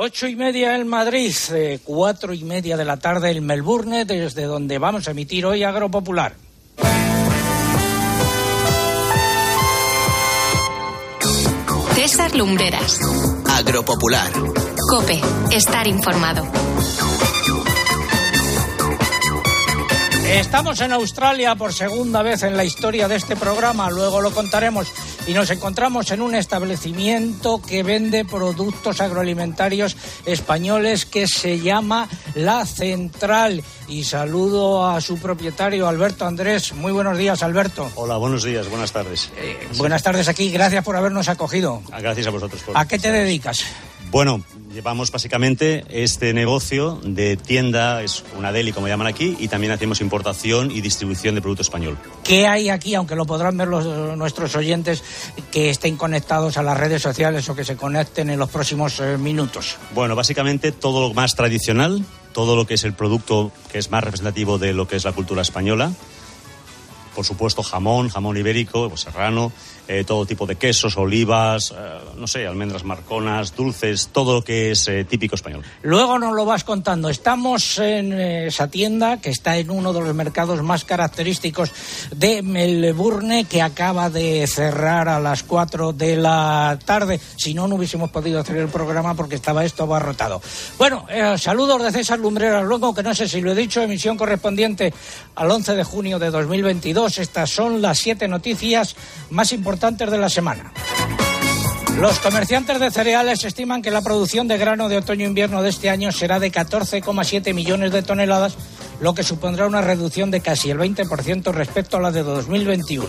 Ocho y media en Madrid, eh, cuatro y media de la tarde en Melbourne, desde donde vamos a emitir hoy Agropopular. César Lumbreras. Agropopular. Cope, estar informado. Estamos en Australia por segunda vez en la historia de este programa, luego lo contaremos, y nos encontramos en un establecimiento que vende productos agroalimentarios españoles que se llama La Central. Y saludo a su propietario, Alberto Andrés. Muy buenos días, Alberto. Hola, buenos días, buenas tardes. Eh, buenas tardes aquí, gracias por habernos acogido. Ah, Gracias a vosotros. Por ¿A qué te dedicas? Bueno, llevamos básicamente este negocio de tienda, es una deli como llaman aquí, y también hacemos importación y distribución de producto español. ¿Qué hay aquí, aunque lo podrán ver los, nuestros oyentes que estén conectados a las redes sociales o que se conecten en los próximos eh, minutos? Bueno, básicamente todo lo más tradicional, todo lo que es el producto que es más representativo de lo que es la cultura española. Por supuesto, jamón, jamón ibérico, serrano, eh, todo tipo de quesos, olivas, eh, no sé, almendras marconas, dulces, todo lo que es eh, típico español. Luego nos lo vas contando. Estamos en esa tienda que está en uno de los mercados más característicos de Melbourne, que acaba de cerrar a las 4 de la tarde. Si no, no hubiésemos podido hacer el programa porque estaba esto abarrotado. Bueno, saludos de César Lumbreras luego, que no sé si lo he dicho, emisión correspondiente al 11 de junio de 2022. Estas son las siete noticias más importantes de la semana. Los comerciantes de cereales estiman que la producción de grano de otoño-invierno de este año será de 14,7 millones de toneladas, lo que supondrá una reducción de casi el 20% respecto a la de 2021.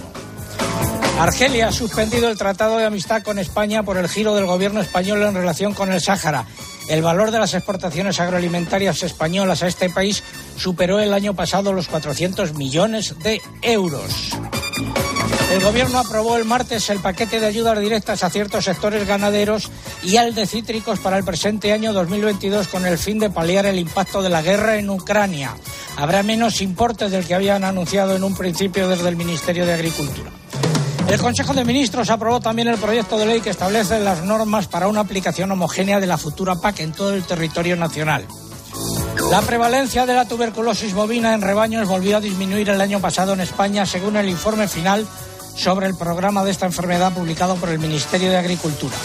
Argelia ha suspendido el tratado de amistad con España por el giro del gobierno español en relación con el Sáhara. El valor de las exportaciones agroalimentarias españolas a este país superó el año pasado los 400 millones de euros. El Gobierno aprobó el martes el paquete de ayudas directas a ciertos sectores ganaderos y al de cítricos para el presente año 2022 con el fin de paliar el impacto de la guerra en Ucrania. Habrá menos importes del que habían anunciado en un principio desde el Ministerio de Agricultura. El Consejo de Ministros aprobó también el proyecto de ley que establece las normas para una aplicación homogénea de la futura PAC en todo el territorio nacional. La prevalencia de la tuberculosis bovina en rebaños volvió a disminuir el año pasado en España, según el informe final sobre el programa de esta enfermedad publicado por el Ministerio de Agricultura.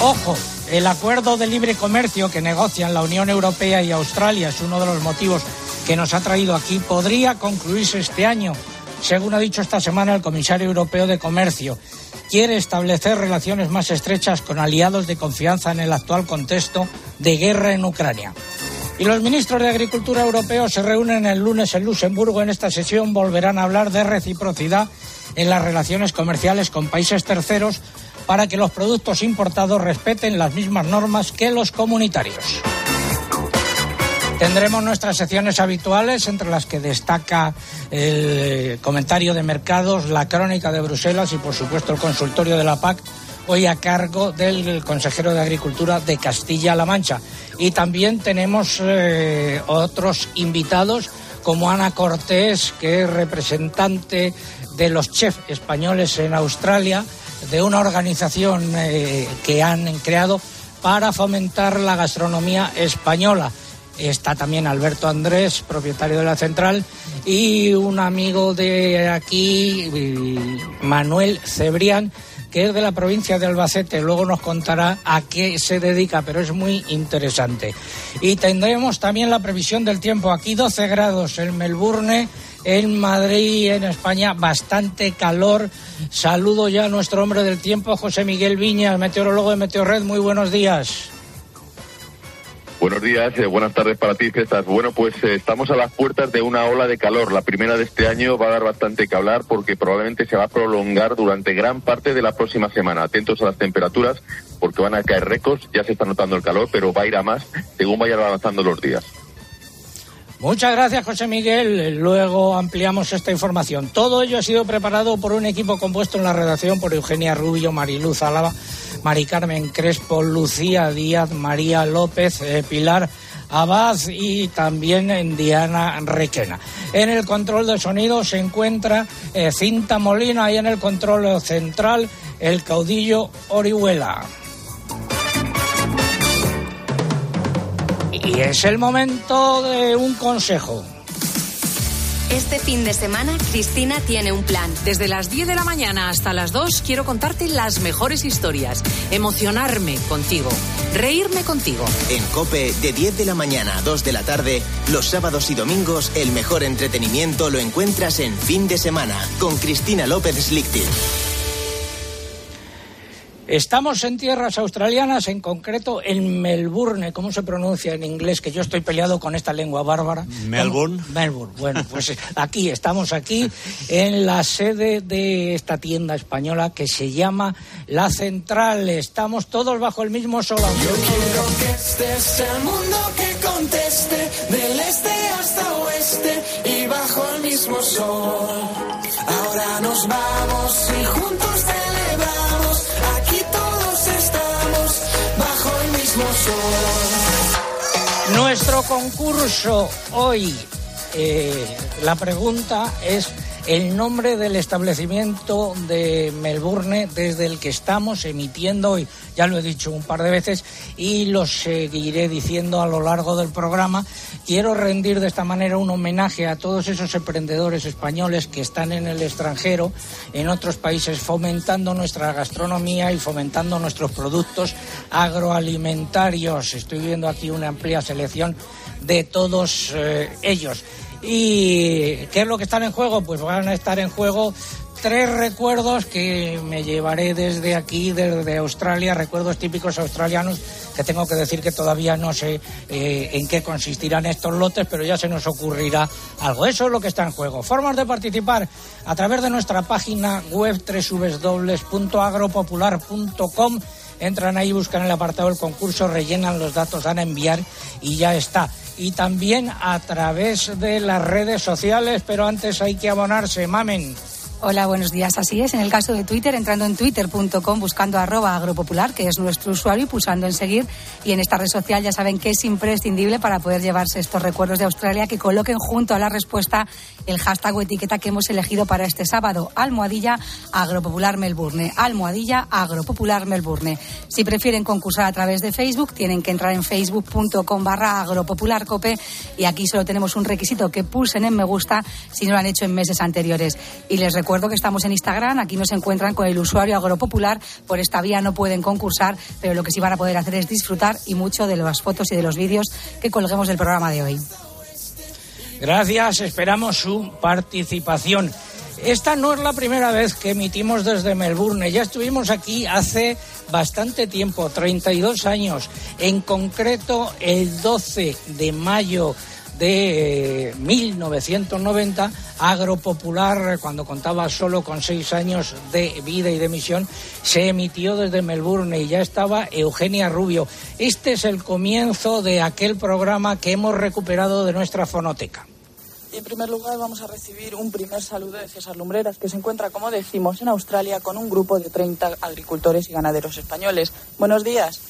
Ojo, el acuerdo de libre comercio que negocian la Unión Europea y Australia es uno de los motivos que nos ha traído aquí. Podría concluirse este año, según ha dicho esta semana el comisario europeo de Comercio. Quiere establecer relaciones más estrechas con aliados de confianza en el actual contexto de guerra en Ucrania. Y los ministros de Agricultura europeos se reúnen el lunes en Luxemburgo. En esta sesión volverán a hablar de reciprocidad en las relaciones comerciales con países terceros para que los productos importados respeten las mismas normas que los comunitarios. Tendremos nuestras secciones habituales, entre las que destaca el comentario de mercados, la crónica de Bruselas y, por supuesto, el consultorio de la PAC, hoy a cargo del consejero de Agricultura de Castilla-La Mancha. Y también tenemos eh, otros invitados, como Ana Cortés, que es representante de los chefs españoles en Australia, de una organización eh, que han creado para fomentar la gastronomía española. Está también Alberto Andrés, propietario de la central, y un amigo de aquí, Manuel Cebrián, que es de la provincia de Albacete. Luego nos contará a qué se dedica, pero es muy interesante. Y tendremos también la previsión del tiempo. Aquí 12 grados en Melbourne, en Madrid, en España, bastante calor. Saludo ya a nuestro hombre del tiempo, José Miguel Viñas, meteorólogo de Meteorred. Muy buenos días. Buenos días, eh, buenas tardes para ti, César. Bueno, pues eh, estamos a las puertas de una ola de calor. La primera de este año va a dar bastante que hablar porque probablemente se va a prolongar durante gran parte de la próxima semana. Atentos a las temperaturas porque van a caer récords. Ya se está notando el calor, pero va a ir a más según vayan avanzando los días. Muchas gracias, José Miguel. Luego ampliamos esta información. Todo ello ha sido preparado por un equipo compuesto en la redacción por Eugenia Rubio, Mariluz Álava, Mari Carmen Crespo, Lucía Díaz, María López, eh, Pilar Abad y también en Diana Requena. En el control de sonido se encuentra eh, Cinta Molina y en el control central el caudillo Orihuela. Y es el momento de un consejo. Este fin de semana, Cristina tiene un plan. Desde las 10 de la mañana hasta las 2 quiero contarte las mejores historias, emocionarme contigo, reírme contigo. En Cope, de 10 de la mañana a 2 de la tarde, los sábados y domingos, el mejor entretenimiento lo encuentras en fin de semana con Cristina López Slichting. Estamos en tierras australianas, en concreto en Melbourne, ¿cómo se pronuncia en inglés? Que yo estoy peleado con esta lengua bárbara. Melbourne. Melbourne. Bueno, pues aquí, estamos aquí en la sede de esta tienda española que se llama La Central. Estamos todos bajo el mismo sol. Yo quiero que este es el mundo que conteste, del este hasta oeste y bajo el mismo sol. Ahora nos vamos y juntos celebramos, Nuestro concurso hoy, eh, la pregunta es el nombre del establecimiento de Melbourne desde el que estamos emitiendo hoy. Ya lo he dicho un par de veces y lo seguiré diciendo a lo largo del programa. Quiero rendir de esta manera un homenaje a todos esos emprendedores españoles que están en el extranjero, en otros países, fomentando nuestra gastronomía y fomentando nuestros productos agroalimentarios. Estoy viendo aquí una amplia selección de todos eh, ellos. ¿Y qué es lo que están en juego? Pues van a estar en juego tres recuerdos que me llevaré desde aquí, desde Australia, recuerdos típicos australianos, que tengo que decir que todavía no sé eh, en qué consistirán estos lotes, pero ya se nos ocurrirá algo. Eso es lo que está en juego. Formas de participar a través de nuestra página web www.agropopular.com. Entran ahí, buscan el apartado del concurso, rellenan los datos, dan a enviar y ya está y también a través de las redes sociales, pero antes hay que abonarse, mamen. Hola, buenos días. Así es. En el caso de Twitter, entrando en twitter.com, buscando arroba agropopular, que es nuestro usuario, y pulsando en seguir. Y en esta red social ya saben que es imprescindible para poder llevarse estos recuerdos de Australia que coloquen junto a la respuesta el hashtag o etiqueta que hemos elegido para este sábado. Almohadilla Agropopular Melbourne. Almohadilla Agropopular Melbourne. Si prefieren concursar a través de Facebook, tienen que entrar en facebook.com barra agropopularcope y aquí solo tenemos un requisito, que pulsen en me gusta si no lo han hecho en meses anteriores. Y les que estamos en Instagram, aquí nos encuentran con el usuario agropopular, por esta vía no pueden concursar, pero lo que sí van a poder hacer es disfrutar y mucho de las fotos y de los vídeos que colguemos del programa de hoy. Gracias, esperamos su participación. Esta no es la primera vez que emitimos desde Melbourne. Ya estuvimos aquí hace bastante tiempo, 32 años. En concreto, el 12 de mayo de eh, 1990, Agropopular, cuando contaba solo con seis años de vida y de emisión, se emitió desde Melbourne y ya estaba Eugenia Rubio. Este es el comienzo de aquel programa que hemos recuperado de nuestra fonoteca. En primer lugar vamos a recibir un primer saludo de César Lumbreras, que se encuentra, como decimos, en Australia con un grupo de 30 agricultores y ganaderos españoles. Buenos días.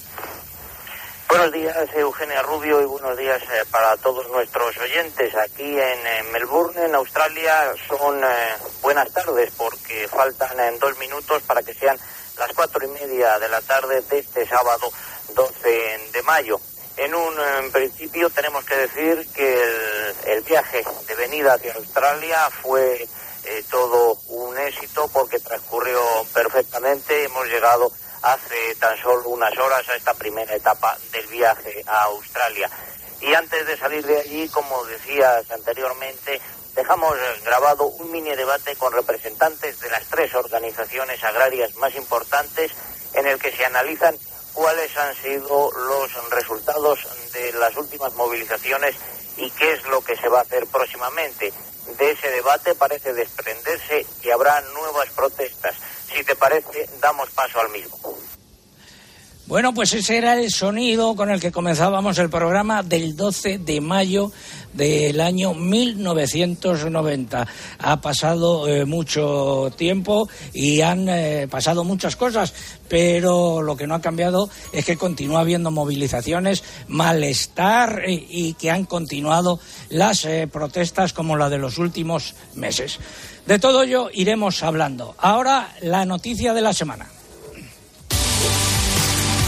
Buenos días, Eugenia Rubio, y buenos días eh, para todos nuestros oyentes. Aquí en eh, Melbourne, en Australia, son eh, buenas tardes porque faltan en dos minutos para que sean las cuatro y media de la tarde de este sábado 12 de mayo. En un principio tenemos que decir que el, el viaje de venida hacia Australia fue eh, todo un éxito porque transcurrió perfectamente. Hemos llegado hace tan solo unas horas a esta primera etapa del viaje a Australia. Y antes de salir de allí, como decías anteriormente, dejamos grabado un mini debate con representantes de las tres organizaciones agrarias más importantes en el que se analizan cuáles han sido los resultados de las últimas movilizaciones y qué es lo que se va a hacer próximamente. De ese debate parece desprenderse que habrá nuevas protestas. Si te parece, damos paso al mismo. Bueno, pues ese era el sonido con el que comenzábamos el programa del 12 de mayo del año 1990. Ha pasado eh, mucho tiempo y han eh, pasado muchas cosas, pero lo que no ha cambiado es que continúa habiendo movilizaciones, malestar eh, y que han continuado las protestas como la de los últimos meses. De todo ello iremos hablando. Ahora la noticia de la semana.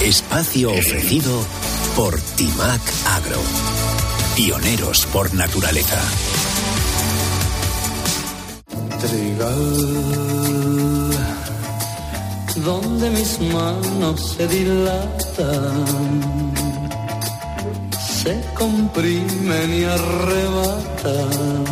Espacio ofrecido por Timac Agro. Pioneros por naturaleza. Trigal, donde mis manos se dilatan, se comprimen y arrebatan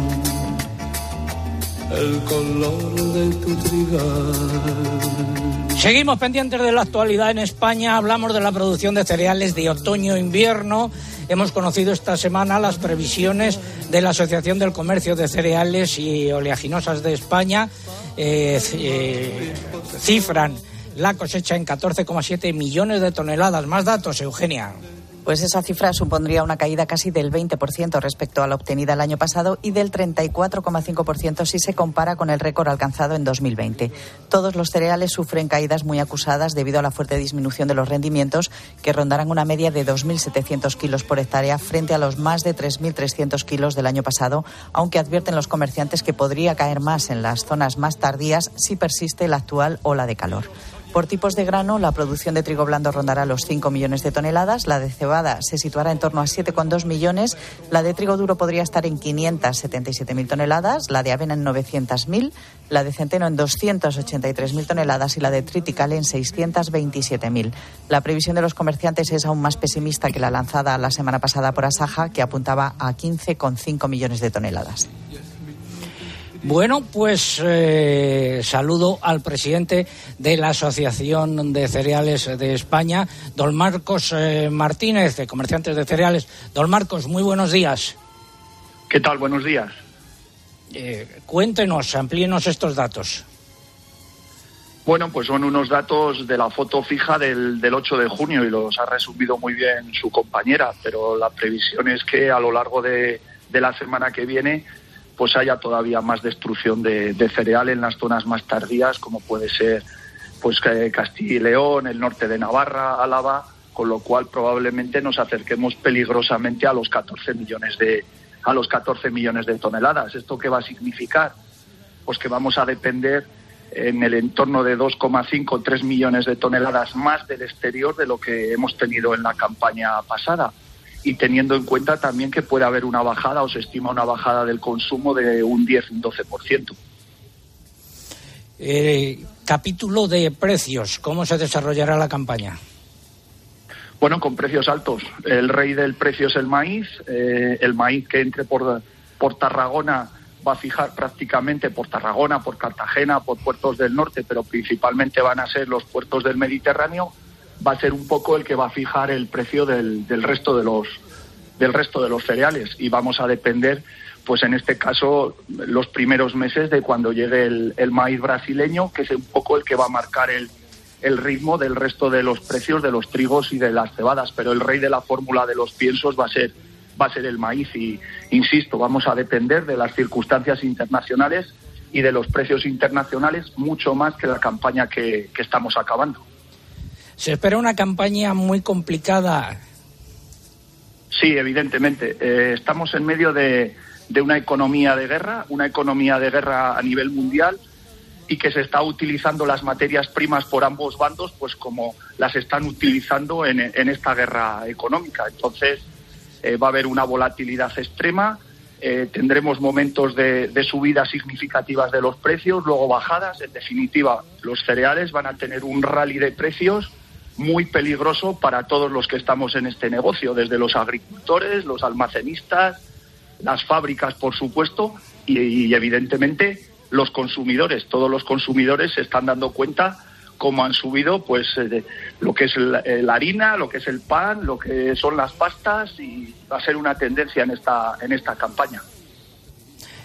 el color de tu trigal. Seguimos pendientes de la actualidad en España. Hablamos de la producción de cereales de otoño-invierno. Hemos conocido esta semana las previsiones de la Asociación del Comercio de Cereales y Oleaginosas de España. Eh, eh, cifran la cosecha en 14,7 millones de toneladas. Más datos, Eugenia. Pues esa cifra supondría una caída casi del 20% respecto a la obtenida el año pasado y del 34,5% si se compara con el récord alcanzado en 2020. Todos los cereales sufren caídas muy acusadas debido a la fuerte disminución de los rendimientos, que rondarán una media de 2.700 kilos por hectárea frente a los más de 3.300 kilos del año pasado, aunque advierten los comerciantes que podría caer más en las zonas más tardías si persiste la actual ola de calor. Por tipos de grano, la producción de trigo blando rondará los 5 millones de toneladas, la de cebada se situará en torno a 7,2 millones, la de trigo duro podría estar en 577.000 toneladas, la de avena en 900.000, la de centeno en 283.000 toneladas y la de triticale en 627.000. La previsión de los comerciantes es aún más pesimista que la lanzada la semana pasada por Asaja, que apuntaba a 15,5 millones de toneladas. Bueno, pues eh, saludo al presidente de la Asociación de Cereales de España, don Marcos eh, Martínez, de Comerciantes de Cereales. Don Marcos, muy buenos días. ¿Qué tal? Buenos días. Eh, cuéntenos, amplíenos estos datos. Bueno, pues son unos datos de la foto fija del, del 8 de junio y los ha resumido muy bien su compañera, pero la previsión es que a lo largo de, de la semana que viene pues haya todavía más destrucción de, cereal en las zonas más tardías, como puede ser pues Castilla y León, el norte de Navarra, Álava, con lo cual probablemente nos acerquemos peligrosamente a los 14 millones de a los 14 millones de toneladas. ¿Esto qué va a significar? Pues que vamos a depender en el entorno de 2,5 3 millones de toneladas más del exterior de lo que hemos tenido en la campaña pasada y teniendo en cuenta también que puede haber una bajada o se estima una bajada del consumo de un 10, un 12%. Eh, capítulo de precios, ¿cómo se desarrollará la campaña? Bueno, con precios altos. El rey del precio es el maíz. Eh, el maíz que entre por, por Tarragona va a fijar prácticamente por Tarragona, por Cartagena, por puertos del norte, pero principalmente van a ser los puertos del Mediterráneo va a ser un poco el que va a fijar el precio del, del resto de los del resto de los cereales. Y vamos a depender pues en este caso los primeros meses de cuando llegue el, maíz brasileño que es un poco el que va a marcar el, el ritmo del resto de los precios de los trigos y de las cebadas. Pero el rey de la fórmula de los piensos va a ser va a ser el maíz. Y insisto vamos a depender de las circunstancias internacionales y de los precios internacionales mucho más que la campaña que estamos acabando. ¿Se espera una campaña muy complicada? Sí, evidentemente. Eh, estamos en medio de, de, una economía de guerra, una economía de guerra a nivel mundial y que se está utilizando las materias primas por ambos bandos, pues como las están utilizando en, en esta guerra económica. Entonces, eh, va a haber una volatilidad extrema. Eh, tendremos momentos de, de, subidas significativas de los precios, luego bajadas. En definitiva, los cereales van a tener un rally de precios muy peligroso para todos los que estamos en este negocio, desde los agricultores, los almacenistas, las fábricas, por supuesto, y, evidentemente los consumidores. Todos los consumidores se están dando cuenta cómo han subido pues eh, lo que es la, la, harina, lo que es el pan, lo que son las pastas y va a ser una tendencia en esta en esta campaña.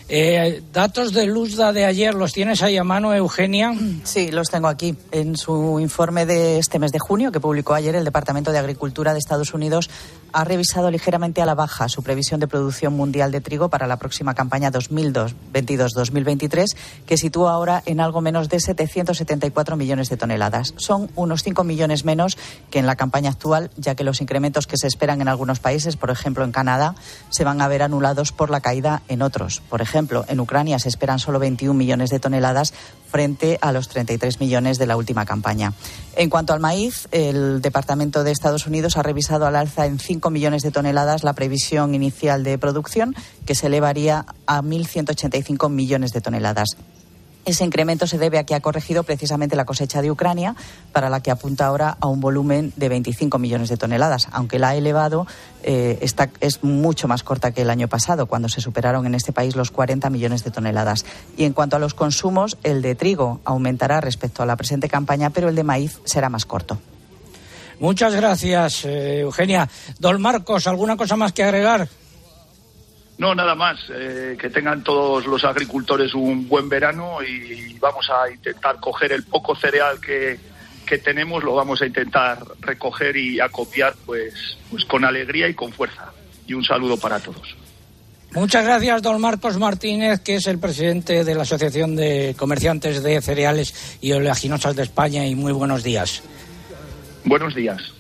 Eh, datos de Luzda de ayer, ¿los tienes ahí a mano, Eugenia? Sí, los tengo aquí. En su informe de este mes de junio, que publicó ayer el Departamento de Agricultura de Estados Unidos, ha revisado ligeramente a la baja su previsión de producción mundial de trigo para la próxima campaña 2022-2023, que sitúa ahora en algo menos de 774 millones de toneladas. Son unos 5 millones menos que en la campaña actual, ya que los incrementos que se esperan en algunos países, por ejemplo en Canadá, se van a ver anulados por la caída en otros. Por ejemplo, en Ucrania se esperan solo 21 millones de toneladas frente a los 33 millones de la última campaña. En cuanto al maíz, el Departamento de Estados Unidos ha revisado al alza en 5 millones de toneladas la previsión inicial de producción, que se elevaría a 1.185 millones de toneladas. Ese incremento se debe a que ha corregido precisamente la cosecha de Ucrania, para la que apunta ahora a un volumen de 25 millones de toneladas, aunque la ha elevado eh, está, es mucho más corta que el año pasado, cuando se superaron en este país los 40 millones de toneladas. Y en cuanto a los consumos, el de trigo aumentará respecto a la presente campaña, pero el de maíz será más corto. Muchas gracias, eh, Eugenia. Don Marcos, ¿alguna cosa más que agregar? No, nada más. Eh, que tengan todos los agricultores un buen verano y vamos a intentar coger el poco cereal que, que tenemos, lo vamos a intentar recoger y acopiar pues, pues con alegría y con fuerza. Y un saludo para todos. Muchas gracias, don Marcos Martínez, que es el presidente de la Asociación de Comerciantes de Cereales y Oleaginosas de España, y muy buenos días. Buenos días.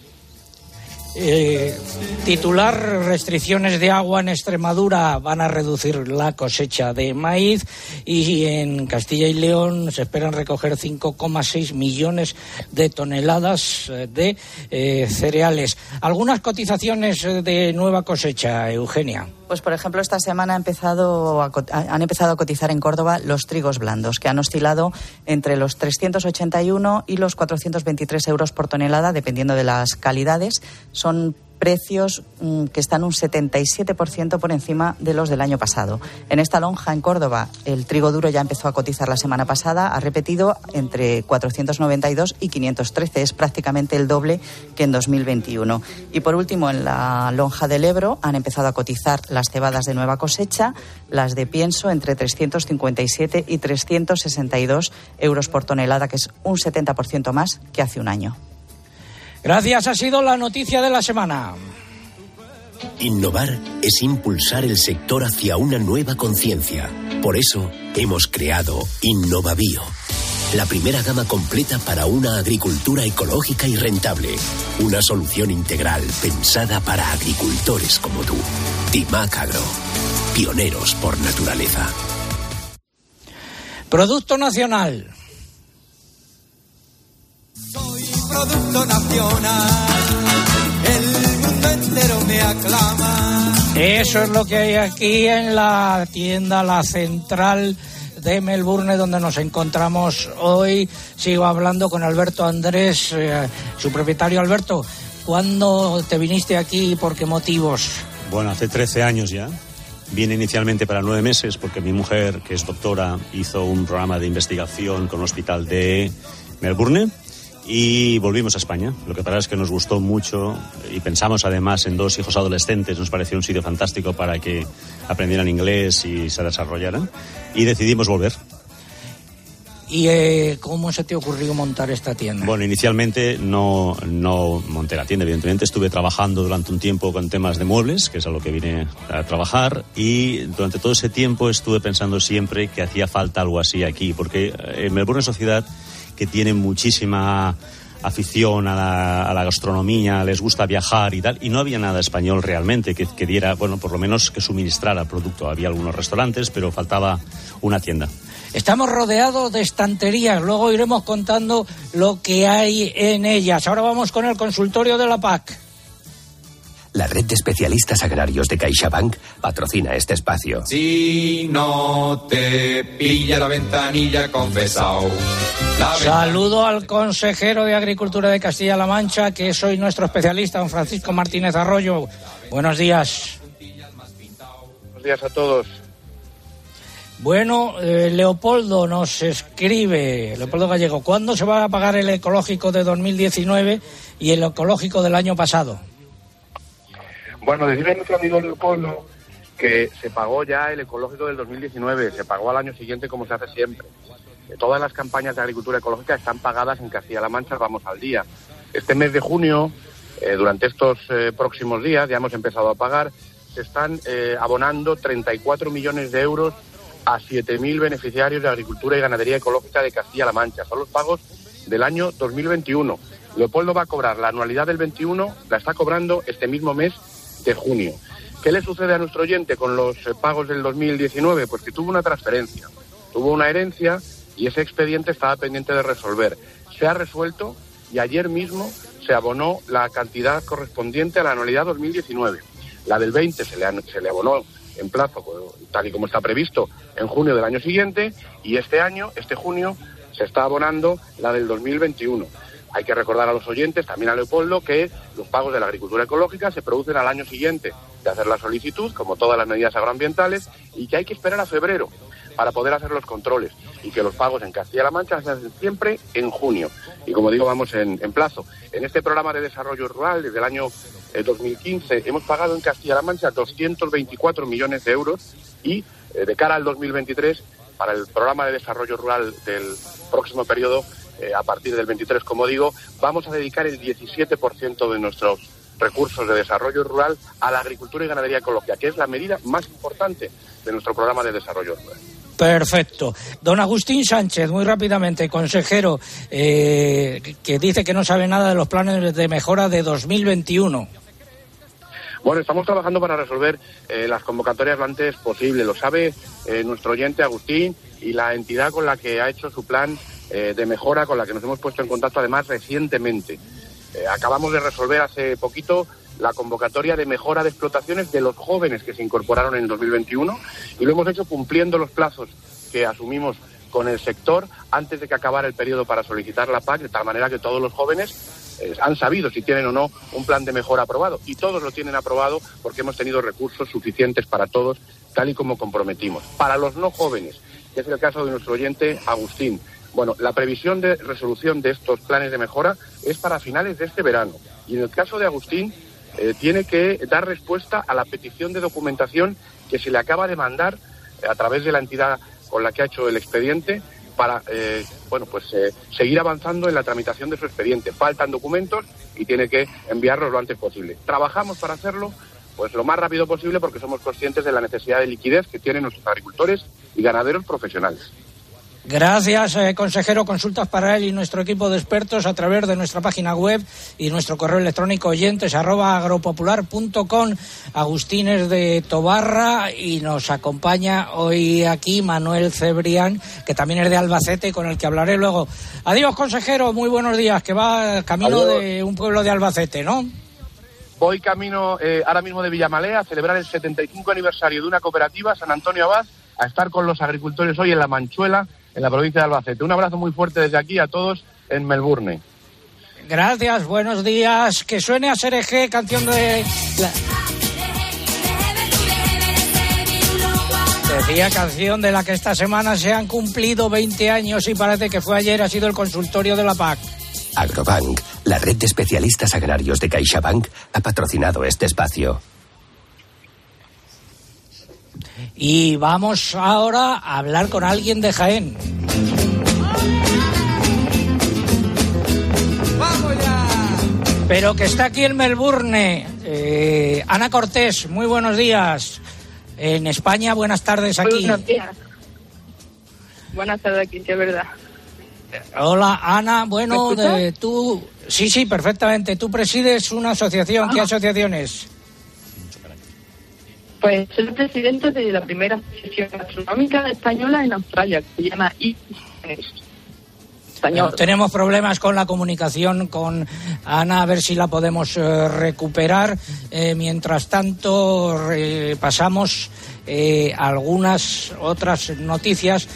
Eh, titular restricciones de agua en Extremadura van a reducir la cosecha de maíz y en Castilla y León se esperan recoger 5,6 millones de toneladas eh, de eh, cereales. Algunas cotizaciones de nueva cosecha, Eugenia. Pues, por ejemplo, esta semana ha han empezado a cotizar en Córdoba los trigos blandos, que han oscilado entre los 381 y los 423 euros por tonelada, dependiendo de las calidades. Son precios mm, que están un 77% por encima de los del año pasado. En esta lonja, en Córdoba, el trigo duro ya empezó a cotizar la semana pasada, ha repetido entre 492 y 513, es prácticamente el doble que en 2021. Y por último, en la lonja del Ebro han empezado a cotizar las cebadas de nueva cosecha, las de pienso entre 357 y 362 euros por tonelada, que es un 70% más que hace un año. Gracias, ha sido la noticia de la semana. Innovar es impulsar el sector hacia una nueva conciencia. Por eso hemos creado InnovaBio, la primera gama completa para una agricultura ecológica y rentable. Una solución integral pensada para agricultores como tú. Timac Agro, pioneros por naturaleza. Producto nacional. Producto nacional. El mundo entero me aclama. Eso es lo que hay aquí en la tienda La Central de Melbourne, donde nos encontramos hoy. Sigo hablando con Alberto Andrés, eh, su propietario. Alberto, ¿cuándo te viniste aquí y por qué motivos? Bueno, hace 13 años ya. Vine inicialmente para nueve meses porque mi mujer, que es doctora, hizo un programa de investigación con el hospital de Melbourne y volvimos a España. Lo que pasa es que nos gustó mucho y pensamos además en dos hijos adolescentes, nos pareció un sitio fantástico para que aprendieran inglés y se desarrollaran y decidimos volver. ¿Y eh, cómo se te ocurrió montar esta tienda? Bueno, inicialmente no, no monté la tienda, evidentemente. Estuve trabajando durante un tiempo con temas de muebles, que es a lo que vine a trabajar, y durante todo ese tiempo estuve pensando siempre que hacía falta algo así aquí, porque eh, en Melbourne Sociedad que tienen muchísima afición a la, gastronomía, les gusta viajar y tal, y no había nada español realmente que, que diera, bueno, por lo menos que suministrara producto. Había algunos restaurantes, pero faltaba una tienda. Estamos rodeados de estanterías, luego iremos contando lo que hay en ellas. Ahora vamos con el consultorio de la PAC. La red de especialistas agrarios de CaixaBank patrocina este espacio. Si no te pilla la ventanilla, confesao. Saludo al consejero de Agricultura de Castilla-La Mancha, que es hoy nuestro especialista, don Francisco Martínez Arroyo. Buenos días. Buenos días a todos. Bueno, eh, Leopoldo nos escribe, Leopoldo Gallego, ¿cuándo se va a pagar el ecológico de 2019 y el ecológico del año pasado? Bueno, decirle a nuestro amigo Leopoldo que se pagó ya el ecológico del 2019, se pagó al año siguiente como se hace siempre. Todas las campañas de agricultura ecológica están pagadas en Castilla-La Mancha, vamos al día. Este mes de junio, eh, durante estos eh, próximos días, ya hemos empezado a pagar, se están eh, abonando 34 millones de euros a 7.000 beneficiarios de agricultura y ganadería ecológica de Castilla-La Mancha. Son los pagos del año 2021. Leopoldo va a cobrar la anualidad del 21, la está cobrando este mismo mes de junio. ¿Qué le sucede a nuestro oyente con los eh, pagos del 2019? Pues que tuvo una transferencia, tuvo una herencia y ese expediente estaba pendiente de resolver. Se ha resuelto y ayer mismo se abonó la cantidad correspondiente a la anualidad 2019. La del 20 se le, se le abonó en plazo, tal y como está previsto, en junio del año siguiente y este año, este junio, se está abonando la del 2021. Hay que recordar a los oyentes, también a Leopoldo, que los pagos de la agricultura ecológica se producen al año siguiente de hacer la solicitud, como todas las medidas agroambientales, y que hay que esperar a febrero para poder hacer los controles y que los pagos en Castilla-La Mancha se hacen siempre en junio. Y como digo, vamos en, plazo. En este programa de desarrollo rural, desde el año 2015, eh, hemos pagado en Castilla-La Mancha 224 millones de euros y eh, de cara al 2023, para el programa de desarrollo rural del próximo periodo, eh, a partir del 23, como digo, vamos a dedicar el 17% de nuestros recursos de desarrollo rural a la agricultura y ganadería ecológica, que es la medida más importante de nuestro programa de desarrollo rural. Perfecto. Don Agustín Sánchez, muy rápidamente, consejero, eh, que dice que no sabe nada de los planes de mejora de 2021. Bueno, estamos trabajando para resolver eh, las convocatorias lo antes posible. Lo sabe eh, nuestro oyente Agustín y la entidad con la que ha hecho su plan de mejora, con la que nos hemos puesto en contacto además recientemente. acabamos de resolver hace poquito la convocatoria de mejora de explotaciones de los jóvenes que se incorporaron en 2021 y lo hemos hecho cumpliendo los plazos que asumimos con el sector antes de que acabara el periodo para solicitar la PAC, de tal manera que todos los jóvenes eh, han sabido si tienen o no un plan de mejora aprobado. Y todos lo tienen aprobado porque hemos tenido recursos suficientes para todos, tal y como comprometimos. Para los no jóvenes, que es el caso de nuestro oyente Agustín, bueno, la previsión de resolución de estos planes de mejora es para finales de este verano. Y en el caso de Agustín, eh, tiene que dar respuesta a la petición de documentación que se le acaba de mandar eh, a través de la entidad con la que ha hecho el expediente para eh, bueno pues seguir avanzando en la tramitación de su expediente. Faltan documentos y tiene que enviarlos lo antes posible. Trabajamos para hacerlo pues lo más rápido posible porque somos conscientes de la necesidad de liquidez que tienen nuestros agricultores y ganaderos profesionales. Gracias, eh, consejero. Consultas para él y nuestro equipo de expertos a través de nuestra página web y nuestro correo electrónico oyentes arroba agropopular.com. Agustines de Tobarra y nos acompaña hoy aquí Manuel Cebrián, que también es de Albacete, con el que hablaré luego. Adiós, consejero. Muy buenos días. Que va camino de un pueblo de Albacete, ¿no? Voy camino eh, ahora mismo de Villamalea a celebrar el 75 aniversario de una cooperativa, San Antonio Abad, a estar con los agricultores hoy en La Manchuela en la provincia de Albacete. Un abrazo muy fuerte desde aquí a todos en Melbourne. Gracias, buenos días. Que suene a Sereje, canción de... Decía canción de la que esta semana se han cumplido 20 años y parece que fue ayer, ha sido el consultorio de la PAC. Agrobank, la red de especialistas agrarios de CaixaBank, ha patrocinado este espacio. Y vamos ahora a hablar con alguien de Jaén. ¡Vamos ya! Pero que está aquí en Melbourne. Eh, Ana Cortés, muy buenos días. En España, buenas tardes aquí. Buenos días. Buenas tardes aquí, es verdad. Hola, Ana. Bueno, tú. Sí, sí, perfectamente. Tú presides una asociación. ¿Qué asociación es? Pues soy presidente de la primera asociación gastronómica española en Australia, que se llama Español. tenemos problemas con la comunicación con Ana, a ver si la podemos eh, recuperar. Eh, mientras tanto, pasamos eh, algunas otras noticias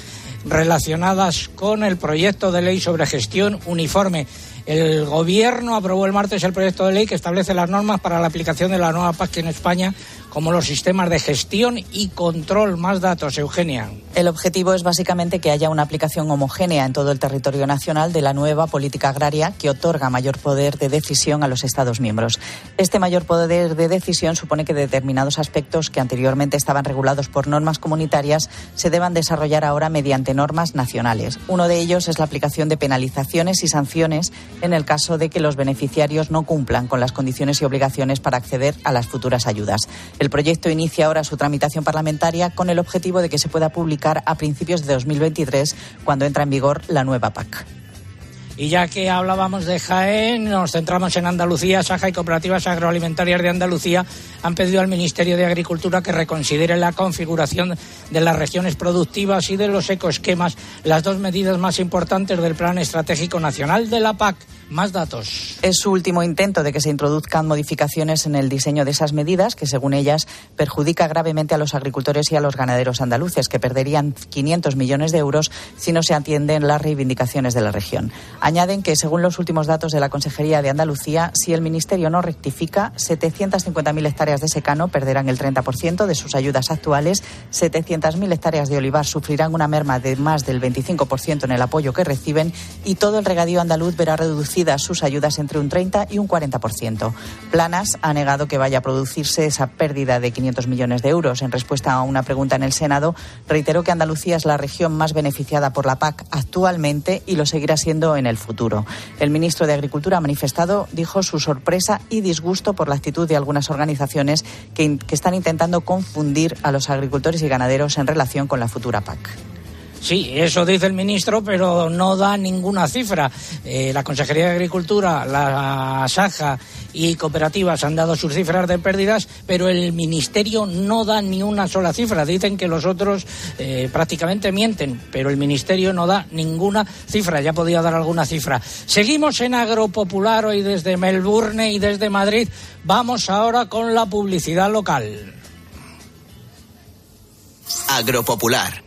relacionadas con el proyecto de ley sobre gestión uniforme. El Gobierno aprobó el martes el proyecto de ley que establece las normas para la aplicación de la nueva PAC en España como los sistemas de gestión y control. Más datos, Eugenia. El objetivo es básicamente que haya una aplicación homogénea en todo el territorio nacional de la nueva política agraria que otorga mayor poder de decisión a los Estados miembros. Este mayor poder de decisión supone que determinados aspectos que anteriormente estaban regulados por normas comunitarias se deban desarrollar ahora mediante normas nacionales. Uno de ellos es la aplicación de penalizaciones y sanciones en el caso de que los beneficiarios no cumplan con las condiciones y obligaciones para acceder a las futuras ayudas. Proyecto inicia ahora su tramitación parlamentaria con el objetivo de que se pueda publicar a principios de 2023, cuando entra en vigor la nueva PAC. Y ya que hablábamos de Jaén, nos centramos en Andalucía. Saja y Cooperativas Agroalimentarias de Andalucía han pedido al Ministerio de Agricultura que reconsidere la configuración de las regiones productivas y de los ecoesquemas, las dos medidas más importantes del Plan Estratégico Nacional de la PAC. Más datos. Es su último intento de que se introduzcan modificaciones en el diseño de esas medidas, que según ellas perjudica gravemente a los agricultores y a los ganaderos andaluces, que perderían 500 millones de euros si no se atienden las reivindicaciones de la región. Añaden que, según los últimos datos de la Consejería de Andalucía, si el Ministerio no rectifica, 750.000 hectáreas de secano perderán el 30% de sus ayudas actuales, 700.000 hectáreas de olivar sufrirán una merma de más del 25% en el apoyo que reciben y todo el regadío andaluz verá sus ayudas entre un 30 y un 40%. Planas ha negado que vaya a producirse esa pérdida de 500 millones de euros. En respuesta a una pregunta en el Senado, reiteró que Andalucía es la región más beneficiada por la PAC actualmente y lo seguirá siendo en el futuro. El ministro de Agricultura ha manifestado, dijo, su sorpresa y disgusto por la actitud de algunas organizaciones que, que están intentando confundir a los agricultores y ganaderos en relación con la futura PAC. Sí, eso dice el ministro, pero no da ninguna cifra. Eh, la Consejería de Agricultura, la Saja y cooperativas han dado sus cifras de pérdidas, pero el ministerio no da ni una sola cifra. Dicen que los otros eh, prácticamente mienten, pero el ministerio no da ninguna cifra. Ya podía dar alguna cifra. Seguimos en Agropopular hoy desde Melbourne y desde Madrid. Vamos ahora con la publicidad local. Agropopular.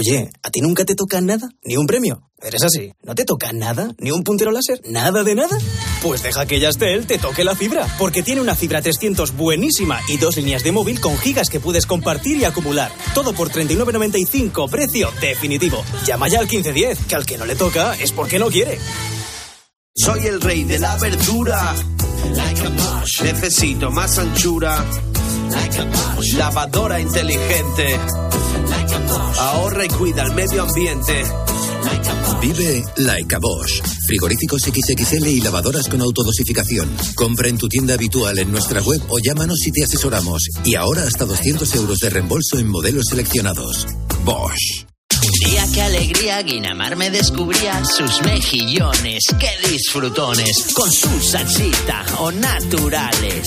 Oye, ¿a ti nunca te toca nada? ¿Ni un premio? ¿Eres así? ¿No te toca nada? ¿Ni un puntero láser? ¿Nada de nada? Pues deja que Yastel te toque la fibra, porque tiene una fibra 300 buenísima y dos líneas de móvil con gigas que puedes compartir y acumular. Todo por 39.95, precio definitivo. Llama ya al 1510, que al que no le toca es porque no quiere. Soy el rey de la verdura. Necesito más anchura. Lavadora inteligente. Ahorra y cuida el medio ambiente. Vive Like a Bosch. Frigoríficos XXL y lavadoras con autodosificación. Compra en tu tienda habitual en nuestra web o llámanos y te asesoramos. Y ahora hasta 200 euros de reembolso en modelos seleccionados. Bosch. Un día qué alegría, Guinamar me descubría sus mejillones, qué disfrutones, con su salsita o naturales.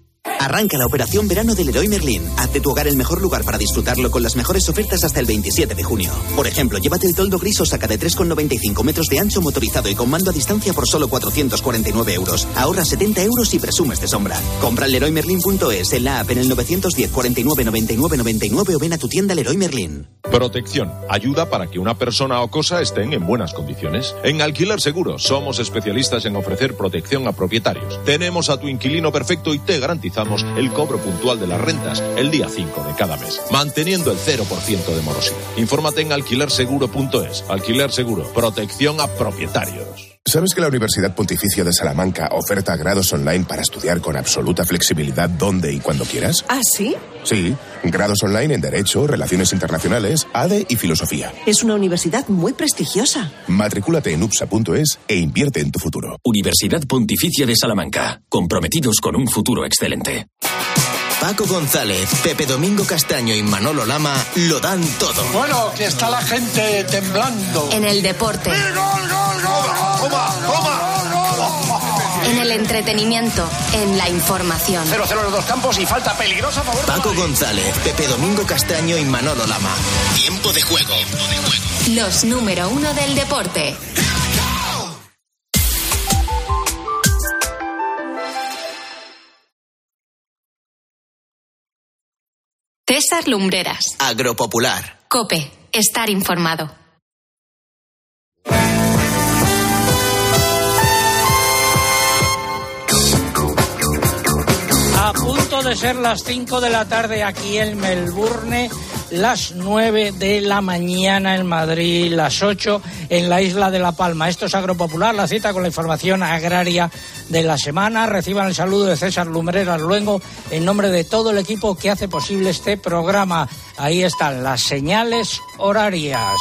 Arranca la operación verano del Leroy Merlin. Haz de tu hogar el mejor lugar para disfrutarlo con las mejores ofertas hasta el 27 de junio. Por ejemplo, llévate el toldo gris o saca de 3,95 metros de ancho motorizado y con mando a distancia por solo 449 euros. Ahorra 70 euros y presumes de sombra. Compra en leroymerlin.es, en la app en el 910 49 99 99 o ven a tu tienda Leroy Merlin. Protección. Ayuda para que una persona o cosa estén en buenas condiciones. En Alquiler Seguro somos especialistas en ofrecer protección a propietarios. Tenemos a tu inquilino perfecto y te garantizamos el cobro puntual de las rentas el día 5 de cada mes, manteniendo el 0% de morosidad. Infórmate en alquilerseguro.es. Alquiler Seguro. Protección a propietarios. ¿Sabes que la Universidad Pontificia de Salamanca oferta grados online para estudiar con absoluta flexibilidad donde y cuando quieras? ¿Ah, sí? Sí, grados online en Derecho, Relaciones Internacionales, ADE y Filosofía. Es una universidad muy prestigiosa. Matricúlate en upsa.es e invierte en tu futuro. Universidad Pontificia de Salamanca, comprometidos con un futuro excelente. Paco González, Pepe Domingo Castaño y Manolo Lama lo dan todo. Bueno, que está la gente temblando. En el deporte. ¡Toma, toma! En el entretenimiento. En la información. 0-0 en los dos campos y falta peligrosa a favor Paco González, Pepe Domingo Castaño y Manolo Lama. Tiempo de juego. Los número uno del deporte. César Lumbreras. Agropopular. Cope. Estar informado. De ser las 5 de la tarde aquí en Melbourne, las 9 de la mañana en Madrid, las 8 en la isla de La Palma. Esto es Agropopular, la cita con la información agraria de la semana. Reciban el saludo de César Lumbreras Luengo en nombre de todo el equipo que hace posible este programa. Ahí están las señales horarias.